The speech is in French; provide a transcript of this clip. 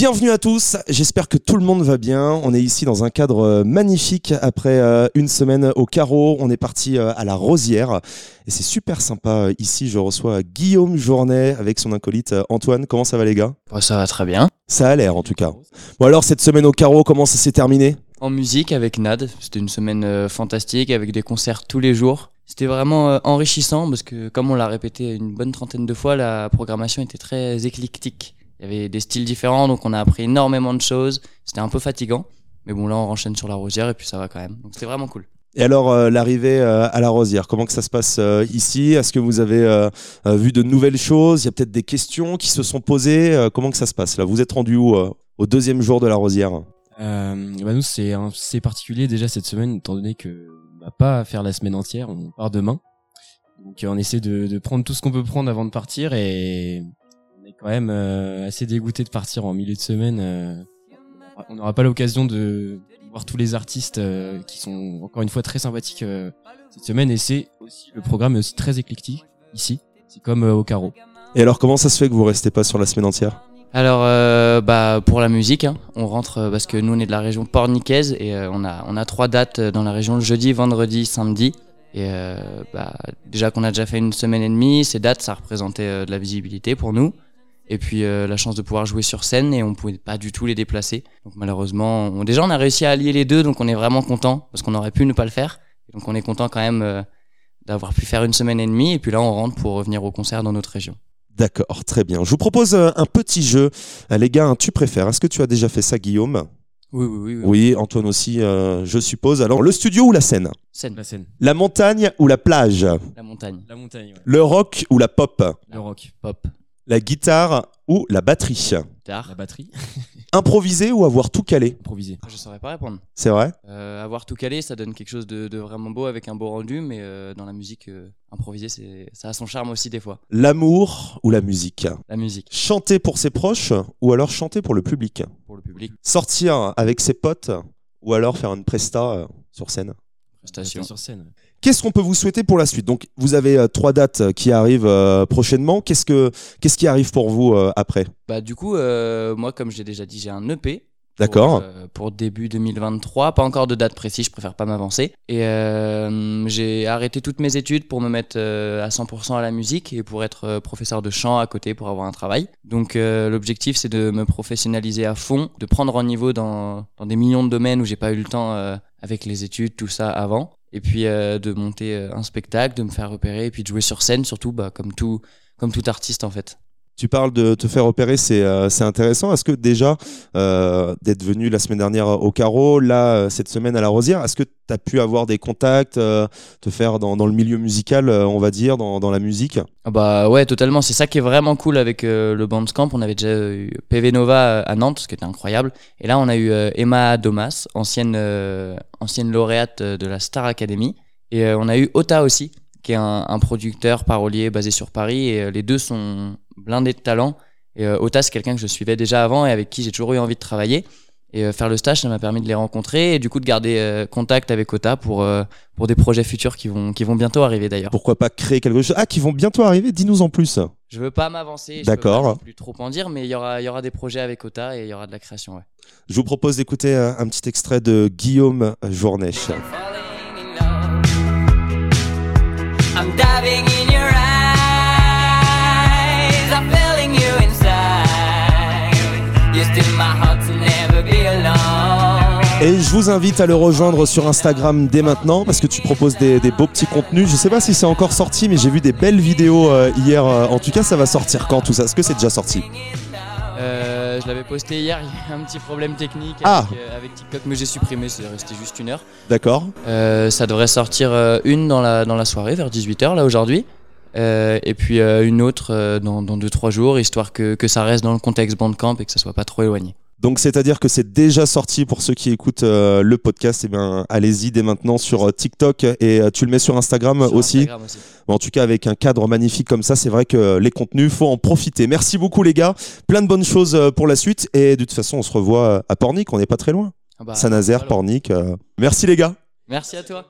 Bienvenue à tous, j'espère que tout le monde va bien. On est ici dans un cadre euh, magnifique après euh, une semaine au carreau. On est parti euh, à la Rosière et c'est super sympa. Ici, je reçois Guillaume Journet avec son acolyte Antoine. Comment ça va les gars? Ça va très bien. Ça a l'air en tout cas. Bon alors cette semaine au carreau, comment ça s'est terminé? En musique avec Nad, c'était une semaine fantastique avec des concerts tous les jours. C'était vraiment enrichissant parce que comme on l'a répété une bonne trentaine de fois, la programmation était très éclectique. Il y avait des styles différents donc on a appris énormément de choses. C'était un peu fatigant. Mais bon là on renchaîne sur la rosière et puis ça va quand même. Donc c'était vraiment cool. Et alors euh, l'arrivée euh, à la Rosière, comment que ça se passe euh, ici? Est-ce que vous avez vu de nouvelles choses? Il y a peut-être des questions qui se sont posées. Euh, comment que ça se passe là? Vous êtes rendu où euh, au deuxième jour de la Rosière? Euh, bah nous c'est un- c'est particulier déjà cette semaine étant donné que on va pas faire la semaine entière, on part demain. Donc on essaie de, de prendre tout ce qu'on peut prendre avant de partir et quand même euh, assez dégoûté de partir en milieu de semaine. euh. on n'aura pas l'occasion de voir tous les artistes euh, qui sont encore une fois très sympathiques euh, cette semaine et c'est aussi le programme est aussi très éclectique ici. C'est comme euh, au carreau. Et alors comment ça se fait que vous restez pas sur la semaine entière? Alors euh, bah pour la musique, hein, on rentre euh, parce que nous on est de la région pornicaise et euh, on a on a trois dates dans la région le jeudi, vendredi, samedi. Et euh, bah, déjà qu'on a déjà fait une semaine et demie, ces dates ça représentait euh, de la visibilité pour nous. Et puis euh, la chance de pouvoir jouer sur scène et on pouvait pas du tout les déplacer. Donc malheureusement, on- déjà on a réussi à allier les deux, donc on est vraiment content parce qu'on aurait pu ne pas le faire. Donc on est content quand même euh, d'avoir pu faire une semaine et demie et puis là on rentre pour revenir au concert dans notre région. D'accord, très bien. Je vous propose euh, un petit jeu. Les gars, un tu préfères Est-ce que tu as déjà fait ça Guillaume? Oui oui oui. oui. Oui, Antoine aussi, euh, je suppose. Alors le studio ou la scène? Scène, La scène. La montagne ou la plage? La montagne, La montagne. ouais. Le rock ou la pop? Le rock. pop, La guitare ou la batterie. La batterie. Improviser ou avoir tout calé? Improvisé. Je saurais pas répondre. C'est vrai? Euh, avoir tout calé, ça donne quelque chose de, de vraiment beau avec un beau rendu, mais euh, dans la musique, euh, improviser, c'est, ça a son charme aussi des fois. L'amour ou la musique? La musique Chanter pour ses proches ou alors chanter pour le public? Pour le public, Sortir avec ses potes ou alors faire une presta euh, sur scène? Prestation. Sur scène. Qu'est-ce qu'on peut vous souhaiter pour la suite? Donc, vous avez euh, trois dates euh, qui arrivent euh, prochainement. Qu'est-ce que qu'est-ce qui arrive pour vous après? Bah du coup, moi comme j'ai déjà dit, j'ai un EP. pour, D'accord. euh, pour début 2023, pas encore de date précise, je préfère pas m'avancer. Et euh, j'ai arrêté toutes mes études pour me mettre euh, à 100% à la musique et pour être professeur de chant à côté pour avoir un travail. Donc l'objectif c'est de me professionnaliser à fond, de prendre un niveau dans, dans des millions de domaines où j'ai pas eu le temps avec les études, tout ça avant. Et puis euh, de monter euh, un spectacle, de me faire repérer et puis de jouer sur scène surtout, bah, comme tout comme tout artiste en fait. Tu parles de te faire opérer, c'est euh, intéressant. Est-ce que déjà euh, d'être venu la semaine dernière au carreau, là cette semaine à la Rosière, est-ce que tu as pu avoir des contacts, euh, te faire dans, le milieu musical, euh, on va dire, dans, la musique? Ah bah ouais, totalement. C'est ça qui est vraiment cool avec euh, le Bandcamp. On avait déjà eu PV Nova euh, à Nantes, ce qui était incroyable. Et là, on a eu Emma Domas, ancienne, ancienne lauréate de la Star Academy. Et on a eu Ota aussi, qui est un, un producteur parolier basé sur Paris. Et les deux sont blindés de talent. Et Ota, c'est quelqu'un que je suivais déjà avant et avec qui j'ai toujours eu envie de travailler. Et euh, faire le stage, ça m'a permis de les rencontrer et du coup de garder euh, contact avec Ota pour, euh, pour des projets futurs qui vont, qui vont bientôt arriver d'ailleurs. Pourquoi pas créer quelque chose? Ah, qui vont bientôt arriver? Dis-nous en plus. Je veux pas m'avancer, je D'accord. peux pas non plus trop en dire, mais il y aura, y aura des projets avec Ota et il y aura de la création. Ouais. Je vous propose d'écouter euh, un petit extrait de Guillaume Journet. Et je vous invite à le rejoindre sur Instagram dès maintenant parce que tu proposes des, des beaux petits contenus. Je sais pas si c'est encore sorti, mais j'ai vu des belles vidéos euh, hier. euh, en tout cas, ça va sortir quand tout ça? Est-ce que c'est déjà sorti? Euh, je l'avais posté hier, il y a un petit problème technique Ah. avec, euh, avec TikTok, mais j'ai supprimé, c'est resté juste une heure. D'accord Euh, ça devrait sortir une dans la, dans la soirée, vers 18h là aujourd'hui. Euh, et puis une autre dans 2-3 jours, histoire que, que ça reste dans le contexte Bandcamp et que ça soit pas trop éloigné. Donc c'est-à-dire que c'est déjà sorti pour ceux qui écoutent euh, le podcast. Eh bien, allez-y dès maintenant sur euh, TikTok et euh, tu le mets sur Instagram Sur aussi. Instagram aussi. Mais en tout cas, avec un cadre magnifique comme ça, c'est vrai que les contenus, faut en profiter. Merci beaucoup les gars. Plein de bonnes choses pour la suite et de toute façon, on se revoit à Pornic. On n'est pas très loin. Ah bah, Saint-Nazaire. Pornic. euh. Merci les gars. Merci à toi.